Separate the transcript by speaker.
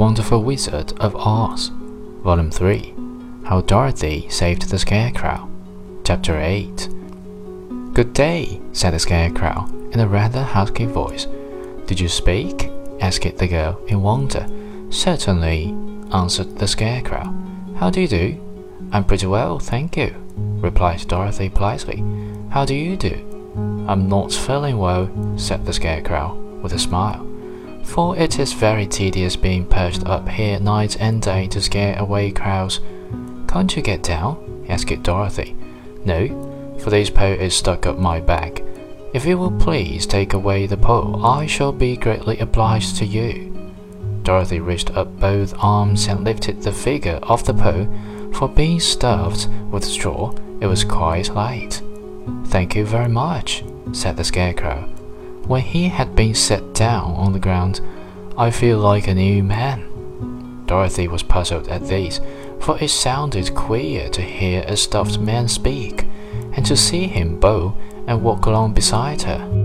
Speaker 1: Wonderful Wizard of Oz, Volume 3 How Dorothy Saved the Scarecrow, Chapter 8. Good day, said the Scarecrow in a rather husky voice. Did you speak? asked the girl in wonder. Certainly, answered the Scarecrow. How do you do? I'm pretty well, thank you, replied Dorothy politely. How do you do? I'm not feeling well, said the Scarecrow with a smile for it is very tedious being perched up here night and day to scare away crowds. Can't you get down? asked Dorothy. No, for this pole is stuck up my back. If you will please take away the pole, I shall be greatly obliged to you. Dorothy reached up both arms and lifted the figure off the pole, for being stuffed with straw, it was quite light. Thank you very much, said the Scarecrow. When he had been set down on the ground, I feel like a new man. Dorothy was puzzled at this, for it sounded queer to hear a stuffed man speak, and to see him bow and walk along beside her.